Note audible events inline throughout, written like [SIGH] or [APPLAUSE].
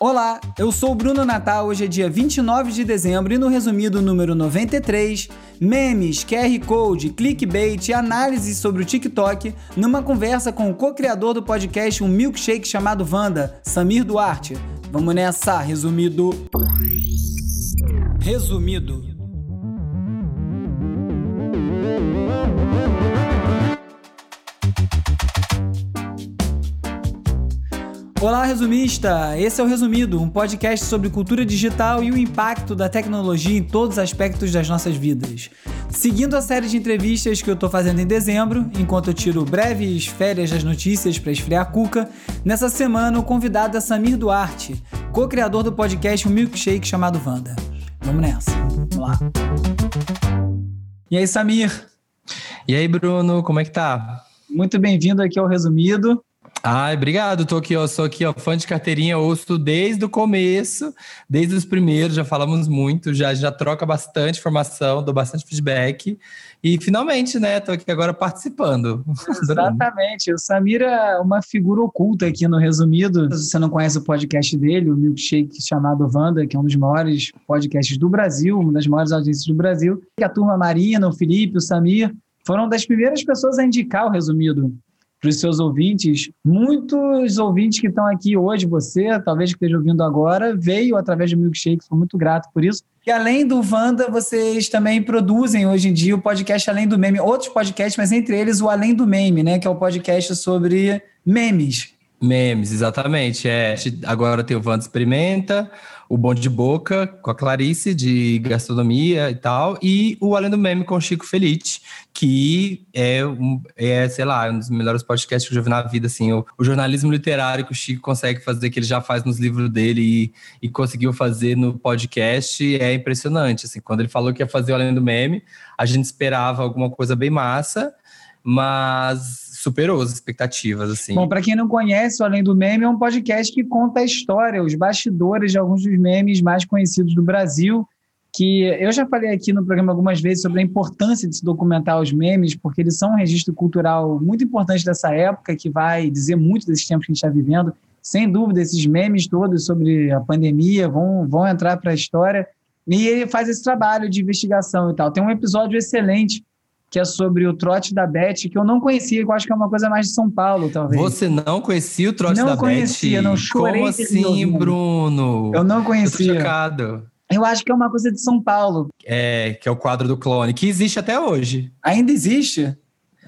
Olá, eu sou o Bruno Natal. Hoje é dia 29 de dezembro e no resumido número 93, memes, QR Code, clickbait e análises sobre o TikTok, numa conversa com o co-criador do podcast Um Milkshake chamado Vanda, Samir Duarte. Vamos nessa, resumido. Resumido. Olá, resumista! Esse é o Resumido, um podcast sobre cultura digital e o impacto da tecnologia em todos os aspectos das nossas vidas. Seguindo a série de entrevistas que eu estou fazendo em dezembro, enquanto eu tiro breves férias das notícias para esfriar a cuca, nessa semana o convidado é Samir Duarte, co-criador do podcast Um Milkshake chamado Vanda. Vamos nessa, vamos lá. E aí, Samir? E aí, Bruno, como é que tá? Muito bem-vindo aqui ao Resumido. Ai, obrigado. Tô aqui, ó, sou aqui, ó, fã de carteirinha, ouço desde o começo, desde os primeiros, já falamos muito, já já troca bastante informação, dou bastante feedback. E finalmente, né, tô aqui agora participando. [LAUGHS] Exatamente. O Samir é uma figura oculta aqui no resumido. Se você não conhece o podcast dele, o Milkshake chamado Wanda, que é um dos maiores podcasts do Brasil, uma das maiores audiências do Brasil. E a turma Marina, o Felipe, o Samir foram das primeiras pessoas a indicar o resumido para os seus ouvintes. Muitos ouvintes que estão aqui hoje, você, talvez que esteja ouvindo agora, veio através do Milkshake, sou muito grato por isso. E além do Wanda, vocês também produzem hoje em dia o podcast Além do Meme, outros podcasts, mas entre eles o Além do Meme, né, que é o podcast sobre memes. Memes, exatamente. É, agora tem o Wanda Experimenta, o Bonde de Boca com a Clarice, de gastronomia e tal, e o Além do Meme com o Chico Felice, que é, um, é, sei lá, um dos melhores podcasts que eu já vi na vida, assim, o, o, jornalismo literário que o Chico consegue fazer, que ele já faz nos livros dele e, e conseguiu fazer no podcast, é impressionante, assim, quando ele falou que ia fazer o Além do Meme, a gente esperava alguma coisa bem massa, mas superou as expectativas, assim. Bom, para quem não conhece, o Além do Meme é um podcast que conta a história, os bastidores de alguns dos memes mais conhecidos do Brasil, que eu já falei aqui no programa algumas vezes sobre a importância de se documentar os memes, porque eles são um registro cultural muito importante dessa época, que vai dizer muito desses tempos que a gente está vivendo. Sem dúvida, esses memes todos sobre a pandemia vão, vão entrar para a história. E ele faz esse trabalho de investigação e tal. Tem um episódio excelente que é sobre o trote da Beth, que eu não conhecia, que eu acho que é uma coisa mais de São Paulo, talvez. Você não conhecia o trote não da conhecia, Beth? Não conhecia, não chorei. Como assim, Bruno? Eu não conhecia. Eu tô chocado. Eu acho que é uma coisa de São Paulo. É, que é o quadro do clone, que existe até hoje. Ainda existe?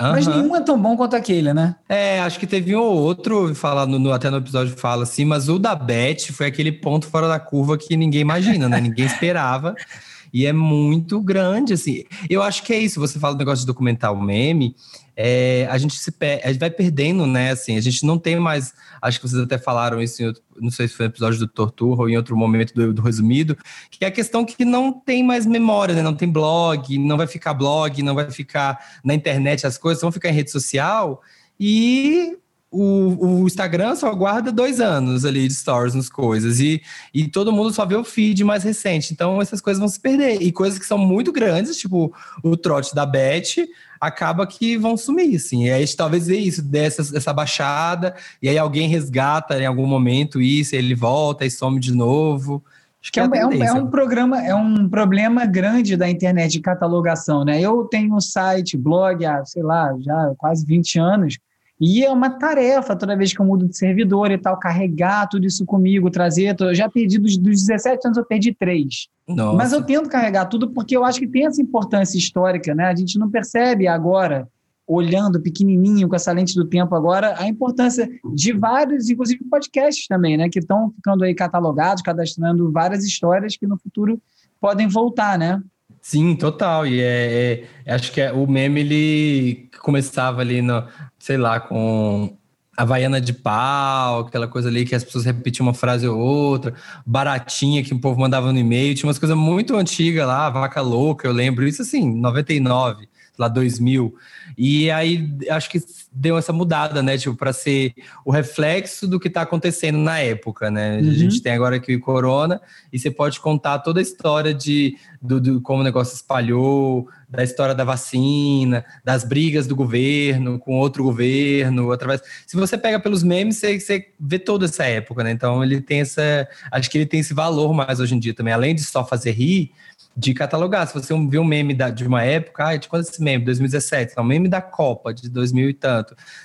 Uhum. Mas nenhum é tão bom quanto aquele, né? É, acho que teve um ou outro, fala no, no, até no episódio fala assim, mas o da Beth foi aquele ponto fora da curva que ninguém imagina, né? ninguém esperava. [LAUGHS] E é muito grande, assim. Eu acho que é isso. Você fala do negócio de documentar o meme, é, a gente se a gente vai perdendo, né? Assim, a gente não tem mais. Acho que vocês até falaram isso, em outro, não sei se foi no episódio do Tortura ou em outro momento do, do resumido, que é a questão que não tem mais memória, né? Não tem blog, não vai ficar blog, não vai ficar na internet as coisas, vão ficar em rede social. E o, o, Instagram só guarda dois anos ali de stories nas coisas e, e todo mundo só vê o feed mais recente. Então essas coisas vão se perder. E coisas que são muito grandes, tipo o trote da Beth, acaba que vão sumir, assim. E aí talvez é isso, dessa essa baixada, e aí alguém resgata em algum momento isso, ele volta e some de novo. Acho que é, é, um, é, um, programa, é um problema grande da internet de catalogação, né? Eu tenho um site, blog há, sei lá, já quase 20 anos, e é uma tarefa, toda vez que eu mudo de servidor e tal, carregar tudo isso comigo, trazer. Eu já perdi dos, dos 17 anos, eu perdi três. Nossa. Mas eu tento carregar tudo porque eu acho que tem essa importância histórica, né? A gente não percebe agora, olhando pequenininho com essa lente do tempo agora, a importância de vários, inclusive podcasts também, né? Que estão ficando aí catalogados, cadastrando várias histórias que no futuro podem voltar, né? Sim, total. E é, é, acho que é, o meme ele começava ali no, sei lá, com Havaiana de pau, aquela coisa ali que as pessoas repetiam uma frase ou outra, baratinha que o povo mandava no e-mail, tinha umas coisas muito antigas lá, vaca louca, eu lembro, isso assim, 99 lá 2000. E aí acho que deu essa mudada, né? Tipo, para ser o reflexo do que está acontecendo na época, né? Uhum. A gente tem agora aqui o Corona e você pode contar toda a história de do, do, como o negócio espalhou, da história da vacina, das brigas do governo com outro governo, através. Se você pega pelos memes, você, você vê toda essa época, né? Então ele tem essa. Acho que ele tem esse valor mais hoje em dia também, além de só fazer rir, de catalogar. Se você vê um meme da, de uma época, ah, de quando esse meme? 2017, é um meme da Copa de 2000 e tanto.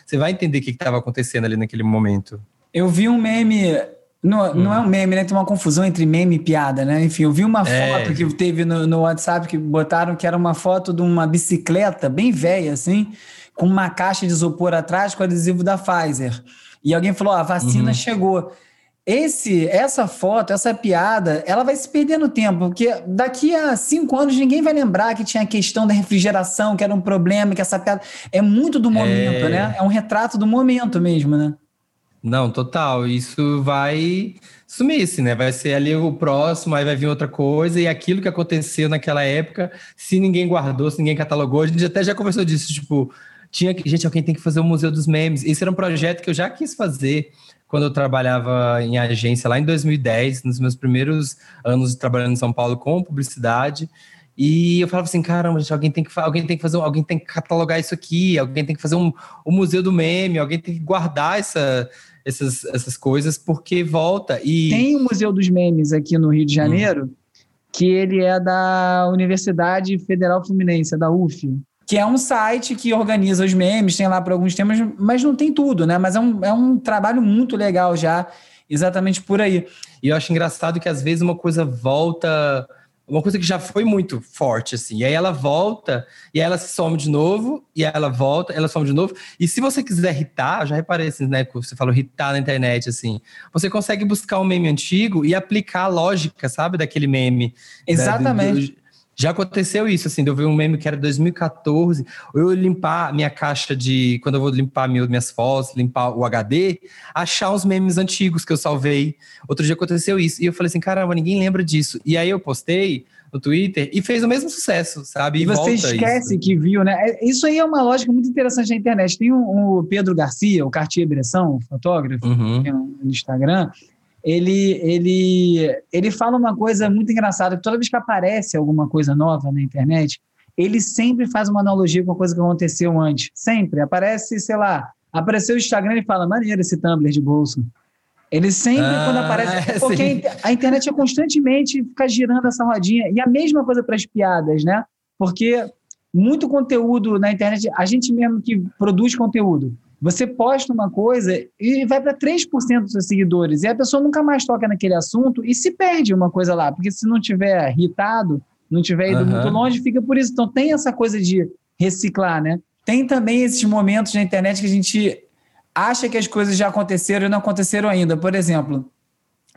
Você vai entender o que estava acontecendo ali naquele momento. Eu vi um meme não, hum. não é um meme, né? Tem uma confusão entre meme e piada, né? Enfim, eu vi uma é. foto que teve no, no WhatsApp que botaram que era uma foto de uma bicicleta bem velha, assim, com uma caixa de isopor atrás com adesivo da Pfizer. E alguém falou: a vacina uhum. chegou. Esse, essa foto, essa piada, ela vai se perder no tempo, porque daqui a cinco anos ninguém vai lembrar que tinha a questão da refrigeração, que era um problema, que essa piada é muito do momento, é... né? É um retrato do momento mesmo, né? Não, total. Isso vai sumir-se, né? Vai ser ali o próximo, aí vai vir outra coisa, e aquilo que aconteceu naquela época, se ninguém guardou, se ninguém catalogou, a gente até já conversou disso, tipo, tinha que, gente, alguém tem que fazer o Museu dos Memes. Esse era um projeto que eu já quis fazer quando eu trabalhava em agência lá em 2010, nos meus primeiros anos trabalhando em São Paulo com publicidade. E eu falava assim, caramba, gente, alguém tem que, alguém tem que fazer, alguém tem que catalogar isso aqui, alguém tem que fazer um, um museu do meme, alguém tem que guardar essa, essas, essas coisas, porque volta e. Tem o Museu dos Memes aqui no Rio de Janeiro, hum. que ele é da Universidade Federal Fluminense, é da UF. Que é um site que organiza os memes, tem lá para alguns temas, mas não tem tudo, né? Mas é um, é um trabalho muito legal já, exatamente por aí. E eu acho engraçado que às vezes uma coisa volta uma coisa que já foi muito forte, assim. E aí ela volta, e ela se some de novo, e ela volta, ela some de novo. E se você quiser irritar, já reparei assim, né? Você falou irritar na internet, assim. Você consegue buscar um meme antigo e aplicar a lógica, sabe? Daquele meme. Exatamente. Né, do, do, já aconteceu isso, assim, de eu ver um meme que era 2014, eu limpar minha caixa de. Quando eu vou limpar minhas fotos, limpar o HD, achar uns memes antigos que eu salvei. Outro dia aconteceu isso. E eu falei assim: caramba, ninguém lembra disso. E aí eu postei no Twitter e fez o mesmo sucesso, sabe? E, e você esquece isso. que viu, né? É, isso aí é uma lógica muito interessante na internet. Tem o, Pedro Garcia, o Cartier Bresson, fotógrafo, uhum. no Instagram ele, ele, ele fala uma coisa muito engraçada, que toda vez que aparece alguma coisa nova na internet, ele sempre faz uma analogia com a coisa que aconteceu antes. Sempre. Aparece, sei lá, apareceu o Instagram e fala, maneiro esse Tumblr de bolso. Ele sempre, ah, quando aparece. É, [LAUGHS] porque sim. a internet é constantemente ficar girando essa rodinha. E a mesma coisa para as piadas, né? Porque muito conteúdo na internet, a gente mesmo que produz conteúdo, você posta uma coisa e vai para 3% dos seus seguidores, e a pessoa nunca mais toca naquele assunto e se perde uma coisa lá, porque se não tiver irritado, não tiver ido uhum. muito longe, fica por isso. Então tem essa coisa de reciclar, né? Tem também esses momentos na internet que a gente acha que as coisas já aconteceram e não aconteceram ainda. Por exemplo,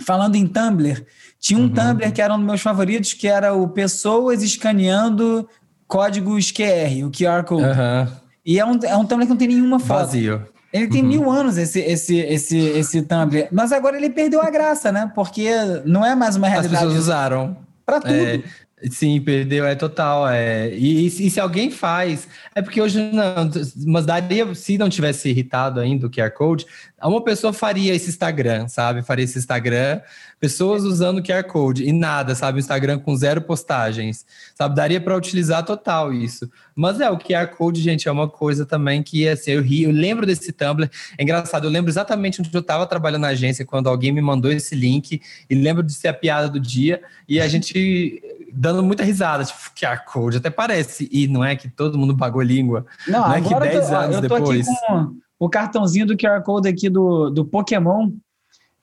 falando em Tumblr, tinha um uhum. Tumblr que era um dos meus favoritos, que era o pessoas escaneando códigos QR, o QR Code. Uhum. E é um, é um Tumblr que não tem nenhuma foto. Vazio. Ele tem uhum. mil anos, esse, esse, esse, esse Tumblr. Mas agora ele perdeu a graça, né? Porque não é mais uma realidade. As pessoas usaram. Para tudo. É, sim, perdeu, é total. É. E, e, e, se alguém faz. É porque hoje não. Mas daria, se não tivesse irritado ainda o QR Code, uma pessoa faria esse Instagram, sabe? Faria esse Instagram pessoas usando QR Code e nada, sabe? O Instagram com zero postagens, sabe? Daria para utilizar total isso. Mas é, o QR Code, gente, é uma coisa também que, assim, eu ri, eu lembro desse Tumblr, é engraçado, eu lembro exatamente onde eu estava trabalhando na agência, quando alguém me mandou esse link, e lembro de ser a piada do dia, e a gente dando muita risada, tipo, QR Code, até parece, e não é que todo mundo pagou língua, não, não é que 10 anos eu tô depois... Aqui com o cartãozinho do QR Code aqui do, do Pokémon,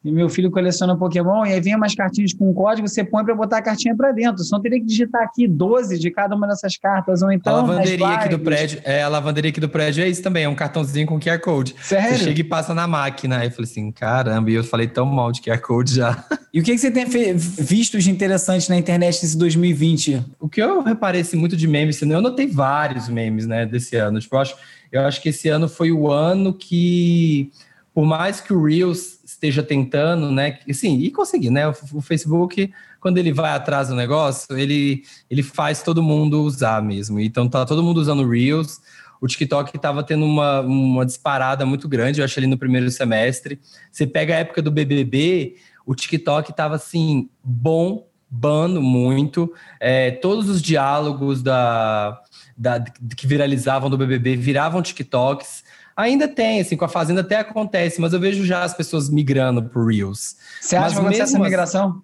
e meu filho coleciona Pokémon, e aí vem umas cartinhas com código, você põe para botar a cartinha para dentro. Só teria que digitar aqui 12 de cada uma dessas cartas, ou então. A lavanderia aqui do prédio, é, a lavanderia aqui do prédio é isso também, é um cartãozinho com QR Code. Sério? Você chega e passa na máquina. Aí eu falei assim, caramba, e eu falei tão mal de QR Code já. [LAUGHS] E o que, que você tem visto de interessante na internet nesse 2020? O que eu reparei assim, muito de memes, eu notei vários memes, né, desse ano. Tipo, eu acho, eu acho que esse ano foi o ano que, por mais que o Reels esteja tentando, né? Sim, e conseguir, né? O, Facebook, quando ele vai atrás do negócio, ele, ele faz todo mundo usar mesmo. Então tá todo mundo usando Reels. O TikTok estava tendo uma, uma disparada muito grande, eu achei ali no primeiro semestre. Você pega a época do BBB, o TikTok estava assim, bom bombando muito. É, todos os diálogos da, da, que viralizavam do BBB viravam TikToks. Ainda tem, assim, com a Fazenda até acontece, mas eu vejo já as pessoas migrando pro Reels. Você acha mas que vai acontecer essa migração?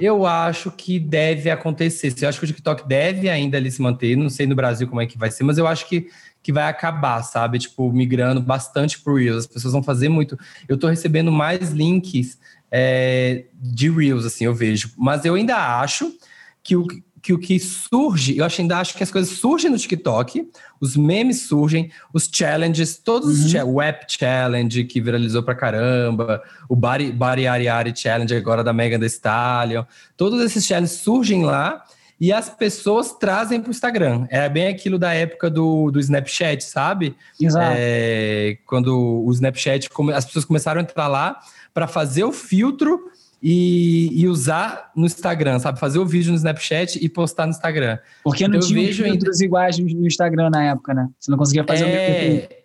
Eu acho que deve acontecer. Eu acho que o TikTok deve ainda ali se manter. Não sei no Brasil como é que vai ser, mas eu acho que, que vai acabar, sabe? Tipo, migrando bastante pro Reels. As pessoas vão fazer muito. Eu tô recebendo mais links é, de Reels, assim, eu vejo. Mas eu ainda acho que o, que o que surge, eu ainda acho que as coisas surgem no TikTok, os memes surgem, os challenges, todos uhum. os Web Challenge que viralizou pra caramba, o Bari, Bari Ari Ari Challenge agora da Megan Thee Stallion, todos esses challenges surgem lá e as pessoas trazem para o Instagram. É bem aquilo da época do, do Snapchat, sabe? Exato. É, quando o Snapchat, as pessoas começaram a entrar lá para fazer o filtro e, e, usar no Instagram, sabe? Fazer o vídeo no Snapchat e postar no Instagram. Porque não então, tinha vejo filtros ainda... iguais no Instagram na época, né? Você não conseguia fazer é... o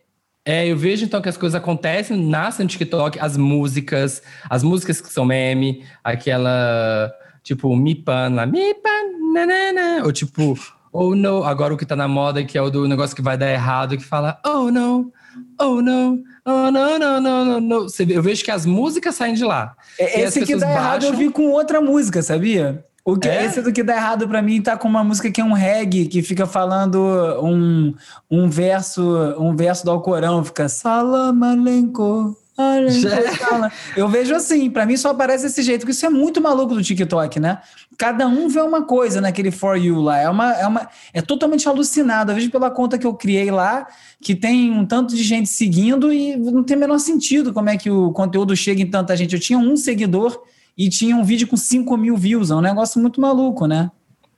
é, eu vejo então que as coisas acontecem, nascem no TikTok, as músicas, as músicas que são meme, aquela, tipo, Mi Pan lá, Mi Pan, nanana, ou tipo, Oh no, agora o que tá na moda, que é o do negócio que vai dar errado, que fala, Oh no, Oh no, Não, não, não, não, não. Eu vejo que as músicas saem de lá. É, esse que dá baixam... errado eu vi com outra música, sabia? O que, é? Esse do que dá errado para mim tá com uma música que é um reggae, que fica falando um, um verso um verso do Alcorão, fica Salamalenko. Eu vejo assim, para mim só aparece desse jeito, porque isso é muito maluco do TikTok, né? Cada um vê uma coisa naquele For You lá. É, uma, é, uma, é totalmente alucinado. Eu vejo pela conta que eu criei lá, que tem um tanto de gente seguindo e não tem o menor sentido como é que o conteúdo chega em tanta gente. Eu tinha um seguidor e tinha um vídeo com 5 mil views. É um negócio muito maluco, né?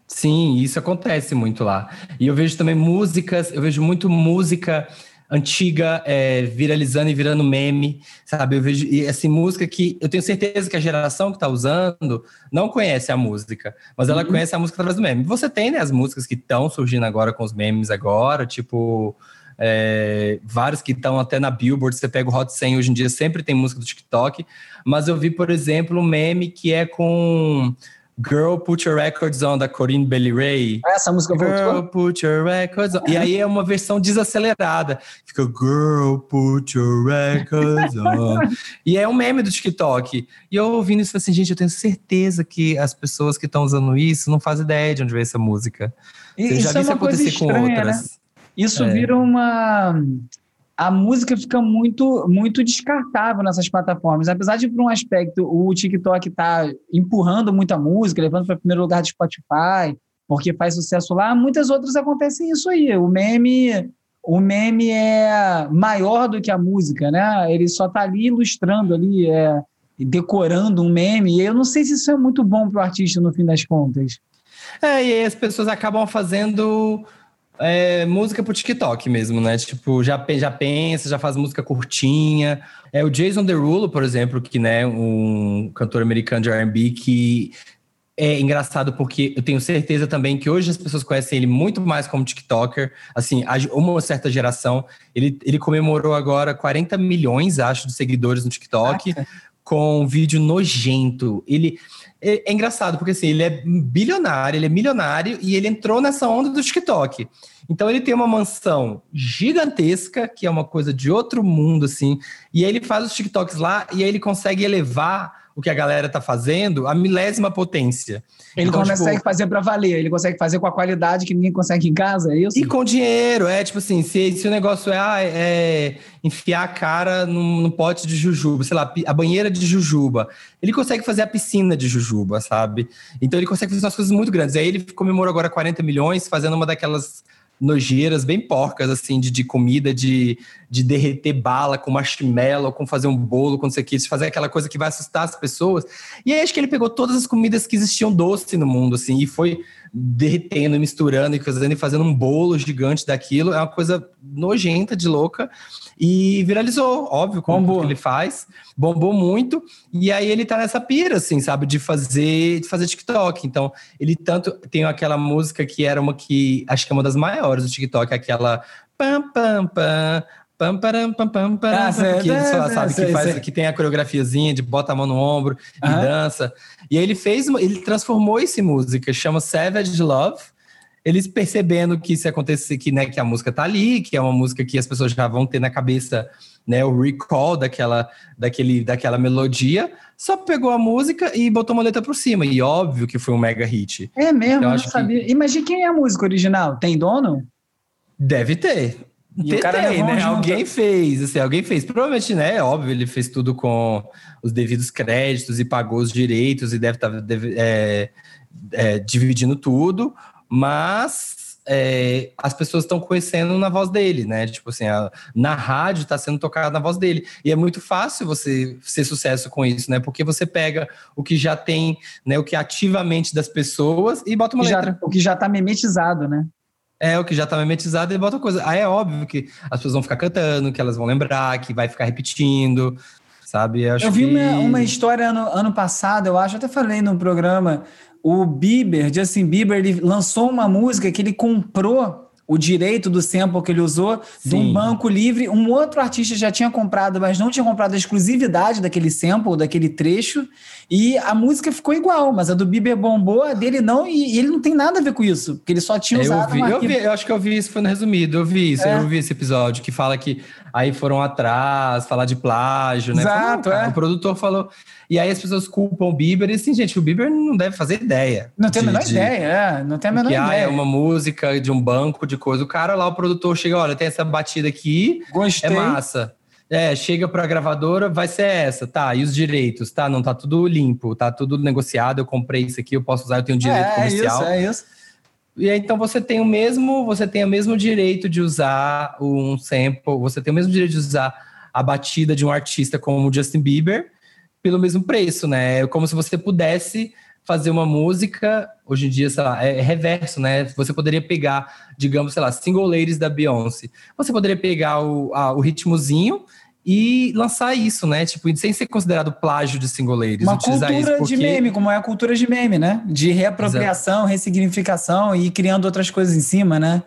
Sim, isso acontece muito lá. E eu vejo também músicas, eu vejo muito música antiga é, viralizando e virando meme, sabe? Eu vejo e, assim, música que eu tenho certeza que a geração que está usando não conhece a música, mas ela uhum. conhece a música através do meme. Você tem né, as músicas que estão surgindo agora com os memes agora, tipo. É, vários que estão até na Billboard, você pega o Hot 100 hoje em dia, sempre tem música do TikTok, mas eu vi, por exemplo, um meme que é com Girl Put Your Records On, da Corinne Bailey Ray. Ah, essa música Girl voltou? Put Your Records On. E aí é uma versão desacelerada. Fica Girl Put Your Records On. e é um meme do TikTok. E eu ouvindo isso, falei assim, gente, eu tenho certeza que as pessoas que estão usando isso não fazem ideia de onde veio essa música. E, eu já vi é isso acontecer estranha, com outras. Né? Isso é. vira uma a música fica muito muito descartável nessas plataformas. Apesar de, por um aspecto, o TikTok tá empurrando muita música, levando para o primeiro lugar do Spotify, porque faz sucesso lá, muitas outras acontecem isso aí. O meme o meme é maior do que a música, né? Ele só tá ali ilustrando ali, é, decorando um meme. E eu não sei se isso é muito bom para o artista no fim das contas. É, e aí as pessoas acabam fazendo é, música pro TikTok mesmo, né? Tipo, já, já pensa, já faz música curtinha. É o Jason Derulo, por exemplo, que né, um cantor americano de R&B que é engraçado porque eu tenho certeza também que hoje as pessoas conhecem ele muito mais como TikToker. Assim, uma certa geração. Ele, ele comemorou agora 40 milhões, acho, de seguidores no TikTok, com um vídeo nojento. Ele é, é, engraçado, porque assim, ele é bilionário, ele é milionário e ele entrou nessa onda do TikTok. Então ele tem uma mansão gigantesca, que é uma coisa de outro mundo, assim, e aí ele faz os TikToks lá e aí ele consegue elevar o que a galera tá fazendo a milésima potência. Ele então, consegue tipo, fazer para valer, ele consegue fazer com a qualidade que ninguém consegue em casa, é isso? E com dinheiro, é tipo assim, se, se o negócio é, ah, é enfiar a cara num, num, pote de jujuba, sei lá, a banheira de jujuba, ele consegue fazer a piscina de jujuba, sabe? Então ele consegue fazer umas coisas muito grandes. Aí ele comemorou agora 40 milhões fazendo uma daquelas nojeiras bem porcas, assim, de, de comida, de, de derreter bala com marshmallow, com fazer um bolo, com não sei o que, de fazer aquela coisa que vai assustar as pessoas. E aí acho que ele pegou todas as comidas que existiam doce no mundo, assim, e foi derretendo, misturando e fazendo, e fazendo um bolo gigante daquilo. É uma coisa nojenta, de louca. E viralizou, óbvio, como ele faz. Bombou muito. E aí ele tá nessa pira, assim, sabe? De fazer, de fazer TikTok. Então, ele tanto tem aquela música que era uma que acho que é uma das maiores do TikTok, aquela pam pam pam Pam, param, pam, pam, param, ah, que, é, sabe, que, faz, que tem a coreografiazinha de bota a mão no ombro e dança. E aí ele fez, ele transformou essa música, chama Savage Love. Eles percebendo que isso acontecer, que, né, que a música tá ali, que é uma música que as pessoas já vão ter na cabeça, né, o recall daquela, daquele, daquela melodia, só pegou a música e botou uma letra por cima. E óbvio que foi um mega hit. É mesmo, eu não sabia. Que... Imagina quem é a música original. Tem dono? Deve ter. E o cara né? Alguém fez, assim, alguém fez. Provavelmente, né? É óbvio, ele fez tudo com os devidos créditos e pagou os direitos e deve estar tá, é, é, dividindo tudo, mas é, as pessoas estão conhecendo na voz dele, né? Tipo assim, a, na rádio está sendo tocada na voz dele. E é muito fácil você ser sucesso com isso, né? Porque você pega o que já tem, né? O que é ativamente das pessoas e bota uma já, letra. O que já está memetizado, né? É, o que já tá memetizado e bota coisa. Aí é óbvio que as pessoas vão ficar cantando, que elas vão lembrar, que vai ficar repetindo, sabe? Eu, eu vi que... uma, uma história ano, ano passado, eu acho, até falei no programa, o Bieber, Justin Bieber, ele lançou uma música que ele comprou o direito do sample que ele usou Sim. de um banco livre. Um outro artista já tinha comprado, mas não tinha comprado a exclusividade daquele sample, daquele trecho. E a música ficou igual, mas a do Bieber bombou, a dele não, e, ele não tem nada a ver com isso, porque ele só tinha usado. Eu, vi, eu, vi, eu acho que eu vi isso, foi no resumido, eu vi isso, é. eu vi esse episódio que fala que aí foram atrás, falar de plágio, né? Exato, é. O produtor falou. E aí as pessoas culpam o Bieber e assim, gente, o Bieber não deve fazer ideia. Não tem a menor de, ideia, é. Não tem a menor que, ideia. Ah, é uma música de um banco de coisa. O cara lá, o produtor, chega, olha, tem essa batida aqui. Gostei. É massa. É, chega para a gravadora, vai ser essa, tá? E os direitos, tá? Não tá tudo limpo, tá tudo negociado. Eu comprei isso aqui, eu posso usar, eu tenho direito é, comercial. É isso, é isso. E aí, então você tem o mesmo, você tem o mesmo direito de usar um sample, você tem o mesmo direito de usar a batida de um artista como o Justin Bieber, pelo mesmo preço, né? É como se você pudesse fazer uma música, hoje em dia, sei lá, é reverso, né? Você poderia pegar, digamos, sei lá, Single Ladies da Beyoncé. Você poderia pegar o, a, o ritmozinho e lançar isso, né? Tipo, sem ser considerado plágio de single ladies. Uma cultura porque... de meme, como é a cultura de meme, né? De reapropriação, Exato. ressignificação e criando outras coisas em cima, né?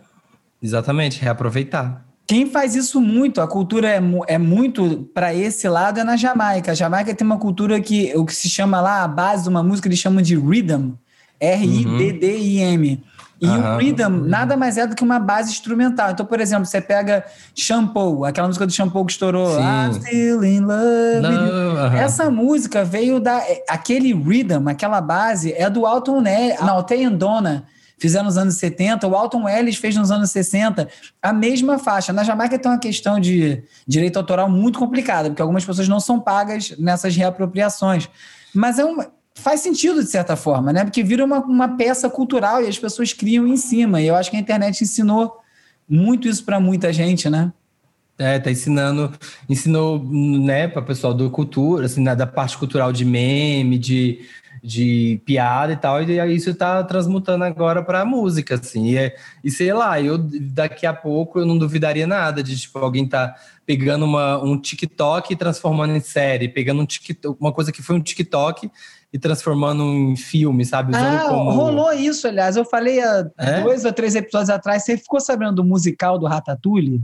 Exatamente, reaproveitar. Quem faz isso muito, a cultura é, é muito para esse lado, é na Jamaica. A Jamaica tem uma cultura que o que se chama lá, a base de uma música, eles chamam de rhythm. R-I-D-D-I-M. E uhum. o rhythm nada mais é do que uma base instrumental. Então, por exemplo, você pega Shampoo, aquela música do Shampoo que estourou, Sim. I'm still in love. Uhum. Essa música veio da. É, aquele rhythm, aquela base, é do Alton Nelly, não, Alten Donna fizeram nos anos 70, o Alton Ellis fez nos anos 60, a mesma faixa. Na Jamaica tem uma questão de direito autoral muito complicada, porque algumas pessoas não são pagas nessas reapropriações. Mas é uma, faz sentido de certa forma, né? Porque vira uma, uma peça cultural e as pessoas criam em cima. E eu acho que a internet ensinou muito isso para muita gente, né? É, tá ensinando, ensinou, né, para o pessoal do cultura, assim, da parte cultural de meme, de de piada e tal, e isso tá transmutando agora para música, assim. E, é, e sei lá, eu daqui a pouco eu não duvidaria nada de tipo alguém tá pegando uma, um TikTok e transformando em série, pegando um TikTok, uma coisa que foi um TikTok e transformando em filme, sabe? Usando ah, como... rolou isso, aliás. Eu falei há é? dois ou três episódios atrás. Você ficou sabendo do musical do Ratatouille?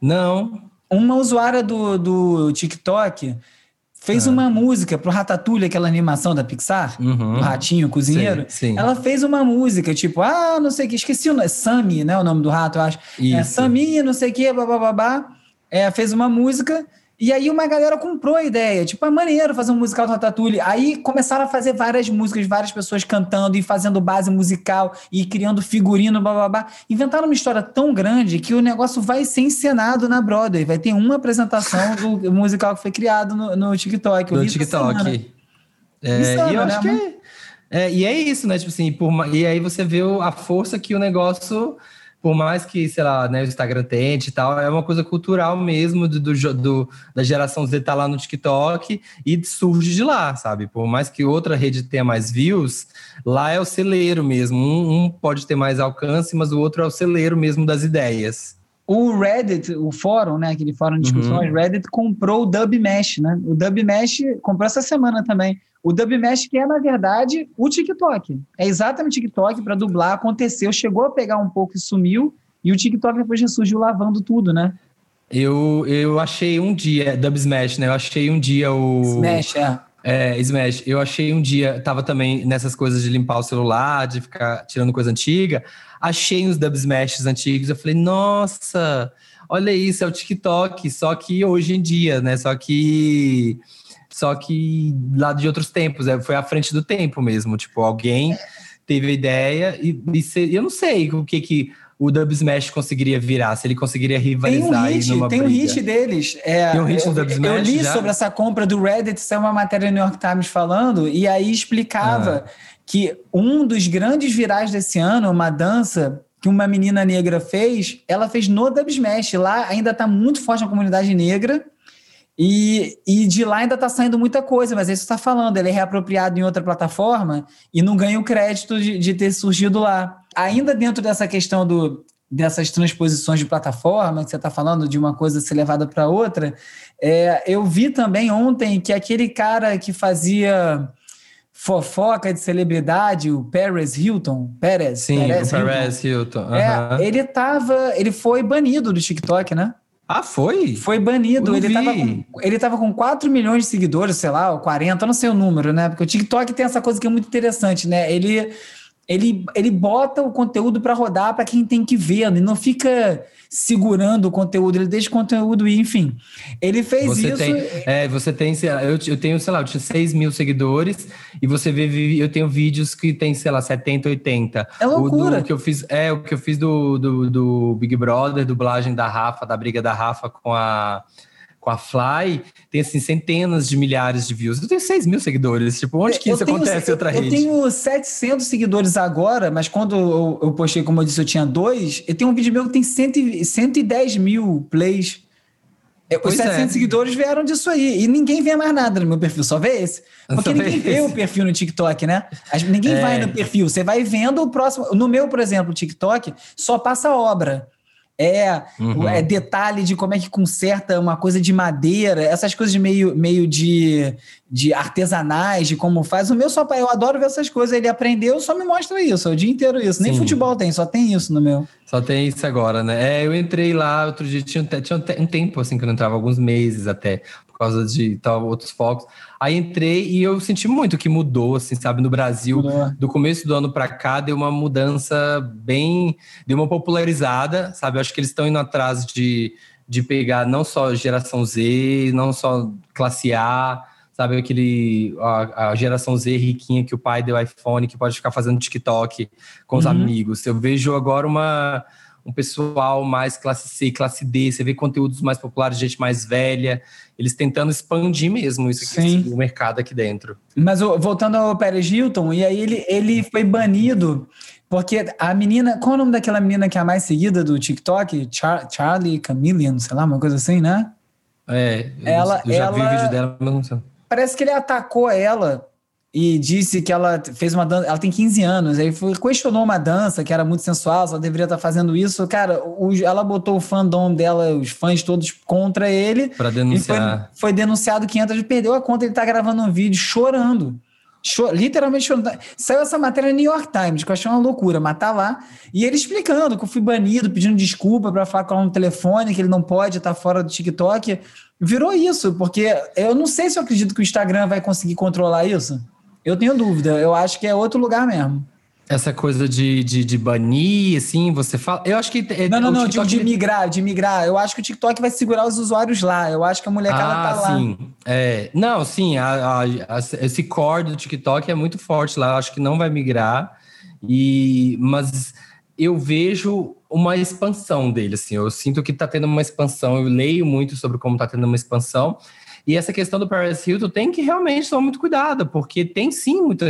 Não. Uma usuária do, do TikTok fez ah. uma música pro Ratatouille, aquela animação da Pixar, uhum. do ratinho cozinheiro. Sim, sim. Ela fez uma música, tipo, ah, não sei o que, esqueci o nome, Sammy, né, o nome do rato, eu acho. É, Isso. É, Sammy, não sei o que, babá, é, fez uma música e aí uma galera comprou a ideia, tipo, é maneiro fazer um musical do Ratatouille. Aí começaram a fazer várias músicas, várias pessoas cantando e fazendo base musical e criando figurino, blá. Inventaram uma história tão grande que o negócio vai ser encenado na Broadway. Vai ter uma apresentação do [LAUGHS] musical que foi criado no, no TikTok. No TikTok. É, Insano, e eu né? acho que é, é, E é isso, né? Tipo assim, por, e aí você vê a força que o negócio por mais que, sei lá, né, o Instagram tente e tal, é uma coisa cultural mesmo do, do, do, da geração Z tá lá no TikTok e surge de lá, sabe? Por mais que outra rede tenha mais views, lá é o celeiro mesmo. Um, um pode ter mais alcance, mas o outro é o celeiro mesmo das ideias. O Reddit, o fórum, né, aquele fórum de discussões, uhum. Reddit comprou o Dub Mesh, né? O Dub Mesh comprou essa semana também. O Dub Mesh que é, na verdade, o TikTok. É exatamente o TikTok para dublar, aconteceu, chegou a pegar um pouco e sumiu, e o TikTok depois ressurgiu lavando tudo, né? Eu, eu achei um dia, Dub Smash, né? Eu achei um dia o. Smash, é. É, Smash. Eu achei um dia, tava também nessas coisas de limpar o celular, de ficar tirando coisa antiga. Achei uns Dub Smashes antigos. Eu falei, nossa, olha isso, é o TikTok. Só que hoje em dia, né? Só que. Só que lá de outros tempos, é, foi à frente do tempo mesmo. Tipo, alguém teve a ideia e, e eu não sei o que que o Dub Smash conseguiria virar, se ele conseguiria rivalizar tem um hit, Tem um hit deles. É, tem um hit eu, do Dub Smash Eu li já? sobre essa compra do Reddit, isso é uma matéria do New York Times falando, e aí explicava Ah. que um dos grandes virais desse ano, uma dança que uma menina negra fez, ela fez no Dub Smash. Lá ainda está muito forte a comunidade negra, e, e de lá ainda está saindo muita coisa, mas é isso que você está falando, ele é reapropriado em outra plataforma e não ganha o crédito de, de ter surgido lá. Ainda dentro dessa questão do, dessas transposições de plataforma, que você está falando de uma coisa ser levada para outra, é, eu vi também ontem que aquele cara que fazia fofoca de celebridade, o Perez Hilton, Perez, Sim, Perez o Perez Hilton. É, ele tava, ele foi banido do TikTok, né? Ah, foi? Foi banido. Ele vi. tava, com, ele tava com 4 milhões de seguidores, sei lá, ou 40, eu não sei o número, né? Porque o TikTok tem essa coisa que é muito interessante, né? Ele, ele, ele bota o conteúdo para rodar para quem tem que ver, ele não fica segurando o conteúdo, ele deixa o conteúdo ir, enfim. Ele fez Você isso. tem, é, você tem, sei lá, eu, eu tenho, sei lá, eu tinha 6 mil seguidores e você vê, eu tenho vídeos que tem, sei lá, 70, 80. É loucura. O do, que eu fiz, é, o que eu fiz do, do, do Big Brother, dublagem da Rafa, da briga da Rafa com a, com a Fly, tem, assim, centenas de milhares de views. Eu tenho 6 mil seguidores, tipo, onde que Eu isso tenho- acontece em outra eu rede? tenho 700 seguidores agora, mas quando eu, eu postei, como eu disse, eu tinha dois. Eu tenho um vídeo meu que tem 100, e- 110 mil plays. É, Os Pois é. 700 seguidores vieram disso aí. E ninguém vê mais nada no meu perfil, só vê esse. Porque vê ninguém vê esse. o perfil no TikTok, né? Ninguém É. vai no perfil. Você vai vendo o próximo. No meu, por exemplo, TikTok só passa obra. É, Uhum. é detalhe de como é que conserta uma coisa de madeira, essas coisas meio, meio de, de artesanais, de como faz. O meu só eu adoro ver essas coisas. Ele aprendeu, só me mostra isso, é o dia inteiro isso. Nem Sim. futebol tem, só tem isso no meu. Só tem isso agora, né? É, eu entrei lá outro dia, tinha, um tinha um te- tempo assim que eu não entrava, alguns meses até, causa de tal, outros focos. Aí entrei e eu senti muito que mudou, assim, sabe, no Brasil. Mudou. Do começo do ano para cá deu uma mudança bem, deu uma popularizada, sabe? Eu acho que eles estão indo atrás de, de pegar não só geração Z, não só classe A, sabe? Aquele a, a geração Z riquinha que o pai deu iPhone, que pode ficar fazendo TikTok com os Uhum. amigos. Eu vejo agora uma um pessoal mais classe C, classe D, você vê conteúdos mais populares, gente mais velha, eles tentando expandir mesmo isso aqui, o mercado aqui dentro. Mas voltando ao Pérez Hilton, e aí ele, ele foi banido porque a menina. Qual é o nome daquela menina que é a mais seguida do TikTok? Char, Charlie Chameleon, sei lá, uma coisa assim, né? É, eu- Ela- eu já vi o ela- vídeo dela, mas não sei. Parece que ele atacou ela e disse que ela fez uma dança. Ela tem 15 anos, aí foi, questionou uma dança que era muito sensual, ela deveria estar fazendo isso. Cara, os- ela botou o fandom dela, os fãs todos contra ele. Pra E foi, denunciar. foi denunciado 500 vezes, perdeu a conta, ele tá gravando um vídeo chorando. Cho- literalmente chorando. Saiu essa matéria no New York Times, que eu achei uma loucura, mas tá lá. E ele explicando que eu fui banido, pedindo desculpa para falar com ela no telefone, que ele não pode estar fora do TikTok. Virou isso, porque eu não sei se eu acredito que o Instagram vai conseguir controlar isso. Eu tenho dúvida, eu acho que é outro lugar mesmo. Essa coisa de, de, de banir, assim, você fala. Eu acho que. é- Não, não, não, digo TikTok- de migrar, de migrar. Eu acho que o TikTok vai segurar os usuários lá. Eu acho que a molecada Ah, tá lá. sim. É, não, sim, a- a- a- esse core do TikTok é muito forte lá. Eu acho que não vai migrar. E, mas eu vejo uma expansão dele, assim. Eu sinto que tá tendo uma expansão. Eu leio muito sobre como tá tendo uma expansão. E essa questão do Paris Hilton tem que realmente tomar muito cuidado, porque tem sim muita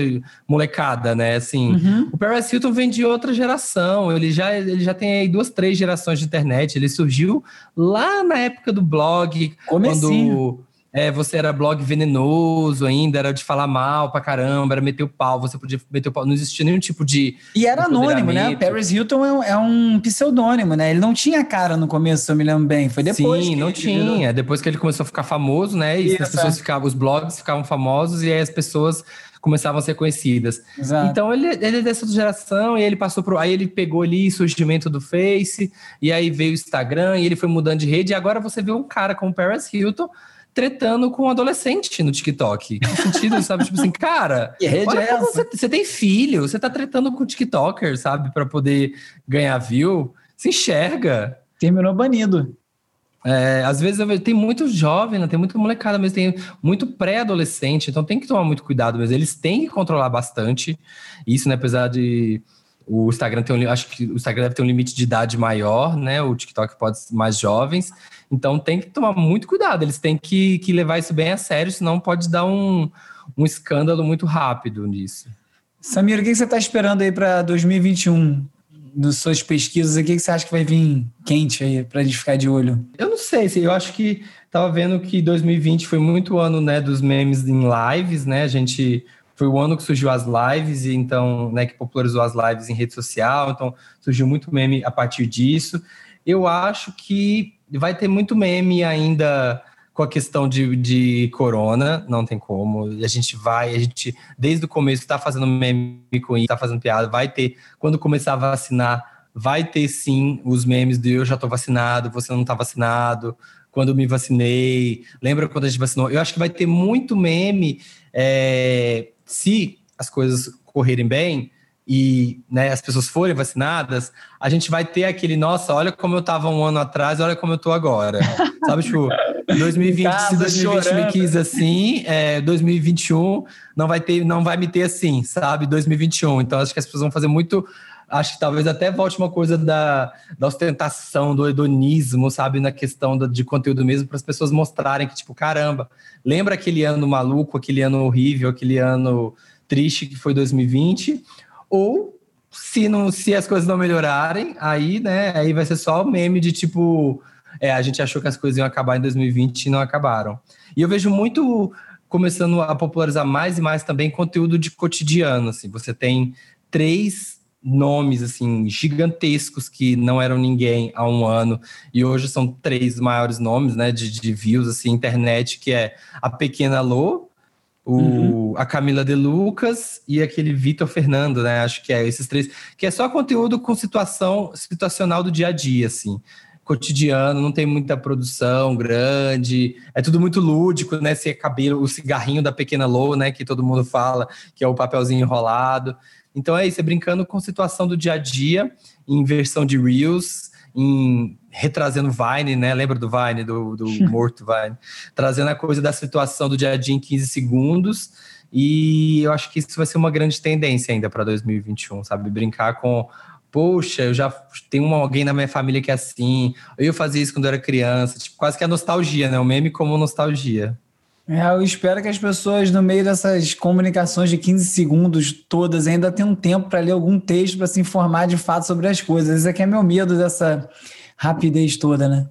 molecada, né? Assim, Uhum. o Paris Hilton vem de outra geração, ele já, ele já tem aí duas, três gerações de internet. Ele surgiu lá na época do blog, Comecinho. quando é, você era blog venenoso ainda, era de falar mal pra caramba, era meter o pau, você podia meter o pau, não existia nenhum tipo de. E era anônimo, né? Paris Hilton é um, é um pseudônimo, né? Ele não tinha cara no começo, se eu me lembro bem. Foi depois. Sim, não ele virou- tinha. Depois que ele começou a ficar famoso, né? E Isso, as pessoas é. ficavam, os blogs ficavam famosos, e aí as pessoas começavam a ser conhecidas. Exato. Então ele, ele é dessa geração e ele passou por. Aí ele pegou ali o surgimento do Face, e aí veio o Instagram, e ele foi mudando de rede, e agora você vê um cara como Paris Hilton tretando com um adolescente no TikTok. Que sentido, [LAUGHS] sabe? Tipo assim, cara, que rede é essa? Você, você, tem filho, você tá tretando com o TikToker, sabe? para poder ganhar view. Se enxerga. Terminou banido. É, às vezes tem muito jovem, né? tem muita molecada, mas tem muito pré-adolescente, então tem que tomar muito cuidado mesmo. Eles têm que controlar bastante isso, né? Apesar de o Instagram tem um, acho que o Instagram deve ter um limite de idade maior, né? O TikTok pode ser mais jovens, então tem que tomar muito cuidado. Eles têm que, que levar isso bem a sério, senão pode dar um, um escândalo muito rápido nisso. Samir, o que você está esperando aí para 2021? nas suas pesquisas, o que você acha que vai vir quente aí para a gente ficar de olho? Eu não sei, eu acho que tava vendo que 2020 foi muito ano, né, dos memes em lives, né? A gente foi o ano que surgiu as lives e então, né, que popularizou as lives em rede social, então surgiu muito meme a partir disso. Eu acho que vai ter muito meme ainda com a questão de, de corona, não tem como. A gente vai, a gente, desde o começo, está fazendo meme com isso, está fazendo piada, vai ter. Quando começar a vacinar, vai ter sim os memes de eu já estou vacinado, você não está vacinado, quando me vacinei, lembra quando a gente vacinou? Eu acho que vai ter muito meme é, se as coisas correrem bem e né, as pessoas forem vacinadas, a gente vai ter aquele, nossa, olha como eu estava um ano atrás, olha como eu estou agora. [LAUGHS] Sabe, tipo, 2020, casa, se 2020 chorando. me quis assim, é, 2021 não vai ter, não vai me ter assim, sabe? 2021. Então acho que as pessoas vão fazer muito acho que talvez até volte uma coisa da, da ostentação, do hedonismo, sabe, na questão de conteúdo mesmo, para as pessoas mostrarem que, tipo, caramba, lembra aquele ano maluco, aquele ano horrível, aquele ano triste que foi 2020? Ou se não, se as coisas não melhorarem, aí, né, aí vai ser só meme de tipo, é, a gente achou que as coisas iam acabar em 2020 e não acabaram. E eu vejo muito começando a popularizar mais e mais também conteúdo de cotidiano, assim. Você tem três nomes assim gigantescos que não eram ninguém há um ano e hoje são três maiores nomes, né, de, de views assim internet, que é a Pequena Lô, o, uhum. a Camila De Lucas e aquele Vitor Fernando, né? Acho que é esses três, que é só conteúdo com situação situacional do dia a dia, assim, cotidiano, não tem muita produção grande, é tudo muito lúdico, né? Esse cabelo, o cigarrinho da pequena Lou, né? Que todo mundo fala, que é o papelzinho enrolado. Então é isso, é brincando com situação do dia a dia, em versão de Reels, em retrazendo Vine, né? Lembra do Vine, do, do [LAUGHS] morto Vine? Trazendo a coisa da situação do dia a dia em 15 segundos. E eu acho que isso vai ser uma grande tendência ainda para 2021, sabe? Brincar com poxa, eu já tenho alguém na minha família que é assim, eu fazia isso quando eu era criança, tipo, quase que a nostalgia, né? O meme como nostalgia. É, eu espero que as pessoas, no meio dessas comunicações de 15 segundos todas, ainda tenham tempo para ler algum texto para se informar de fato sobre as coisas. Esse aqui é meu medo dessa rapidez toda, né?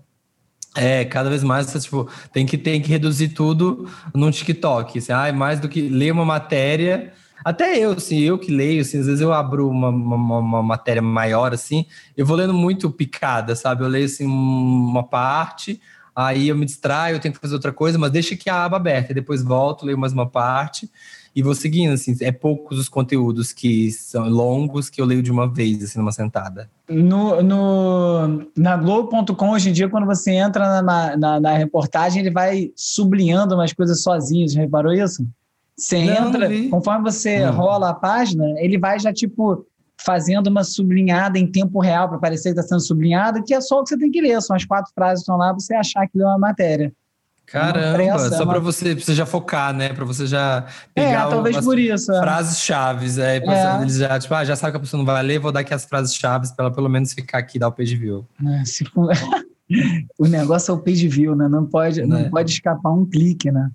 É, cada vez mais você tipo, tem que, tem que reduzir tudo no TikTok. Assim, ah, mais do que ler uma matéria. Até eu, assim, eu que leio, assim, às vezes eu abro uma, uma, uma, matéria maior, assim, eu vou lendo muito picada, sabe? Eu leio, assim, uma parte, aí eu me distraio, eu tenho que fazer outra coisa, mas deixa aqui a aba aberta, e depois volto, leio mais uma parte, e vou seguindo, assim, é poucos os conteúdos que são longos que eu leio de uma vez, assim, numa sentada. No, no, na Globo.com, hoje em dia, quando você entra na, na, na, reportagem, ele vai sublinhando umas coisas sozinho, já reparou isso? Você não, entra, não conforme você não. rola a página, ele vai já, tipo, fazendo uma sublinhada em tempo real para parecer que está sendo sublinhada, que é só o que você tem que ler, são as quatro frases que estão lá, você achar que leu uma matéria. Caramba, pressa, só para você, você já focar, né? Para você já pegar é, talvez por isso, é. frases chaves. É, é. Eles já, tipo, ah, já sabe que a pessoa não vai ler, vou dar aqui as frases chaves para ela pelo menos ficar aqui e dar o page view. É, for... [LAUGHS] o negócio é o page view, né? Não pode, não é. pode escapar um clique, né?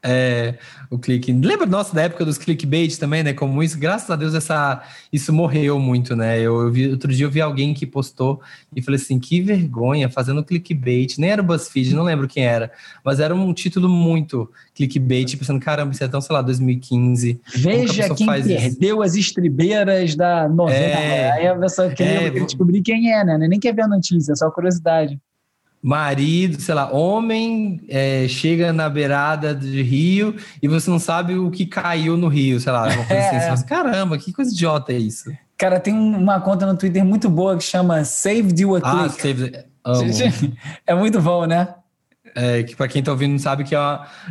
É, o clique. Lembra nossa da época dos clickbait também, né? Como isso, graças a Deus, essa, isso morreu muito, né? Eu, eu vi, outro dia eu vi alguém que postou e falei assim: que vergonha, fazendo clickbait. Nem era o BuzzFeed, não lembro quem era, mas era um título muito clickbait, pensando, caramba, isso é tão, sei lá, 2015. Veja quem perdeu isso? as estribeiras da novela. É, Aí a pessoa queria é, descobrir quem é, né? Nem quer ver a notícia, é só curiosidade. Marido, sei lá, homem é, chega na beirada de rio e você não sabe o que caiu no rio, sei lá. Uma assim, é. assim, Caramba, que coisa idiota é isso? Cara, tem uma conta no Twitter muito boa que chama Save a ah. Save... [LAUGHS] É muito bom, né? É, que para quem tá ouvindo sabe que é,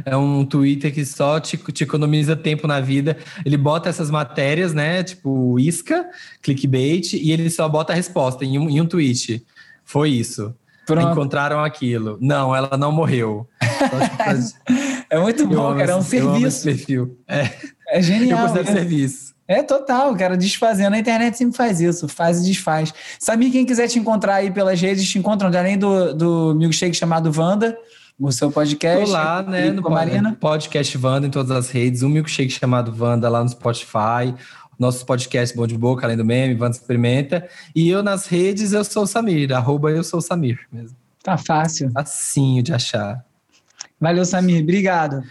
é, um Twitter que só te, te, economiza tempo na vida. Ele bota essas matérias, né? Tipo isca, clickbait, e ele só bota a resposta em um, em um tweet. Foi isso. Pronto. Encontraram aquilo. Não, ela não morreu. [LAUGHS] é muito bom, cara. É um serviço. perfil. É, é genial. Eu serviço. É total, cara, desfazendo. A internet sempre faz isso, faz e desfaz. Sabe quem quiser te encontrar aí pelas redes, te encontram além do, do milkshake chamado Wanda, o seu podcast. Tô lá, né, no Marina. podcast Wanda em todas as redes, um milkshake chamado Wanda lá no Spotify, nossos podcasts Bom de Boca, além do meme, Wanda Experimenta. E eu nas redes, eu sou o Samir, arroba eu sou o Samir mesmo. Tá fácil. Facinho de achar. Valeu, Samir. Obrigado.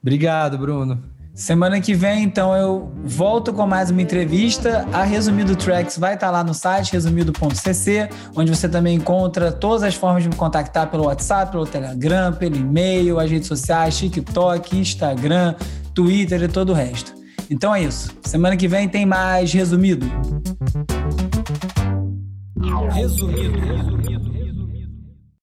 Obrigado, Bruno. Semana que vem, então, eu volto com mais uma entrevista. A Resumido Tracks vai estar lá no site, resumido.cc, onde você também encontra todas as formas de me contactar pelo WhatsApp, pelo Telegram, pelo e-mail, as redes sociais, TikTok, Instagram, Twitter e todo o resto. Então é isso. Semana que vem tem mais Resumido. Resumido. resumido.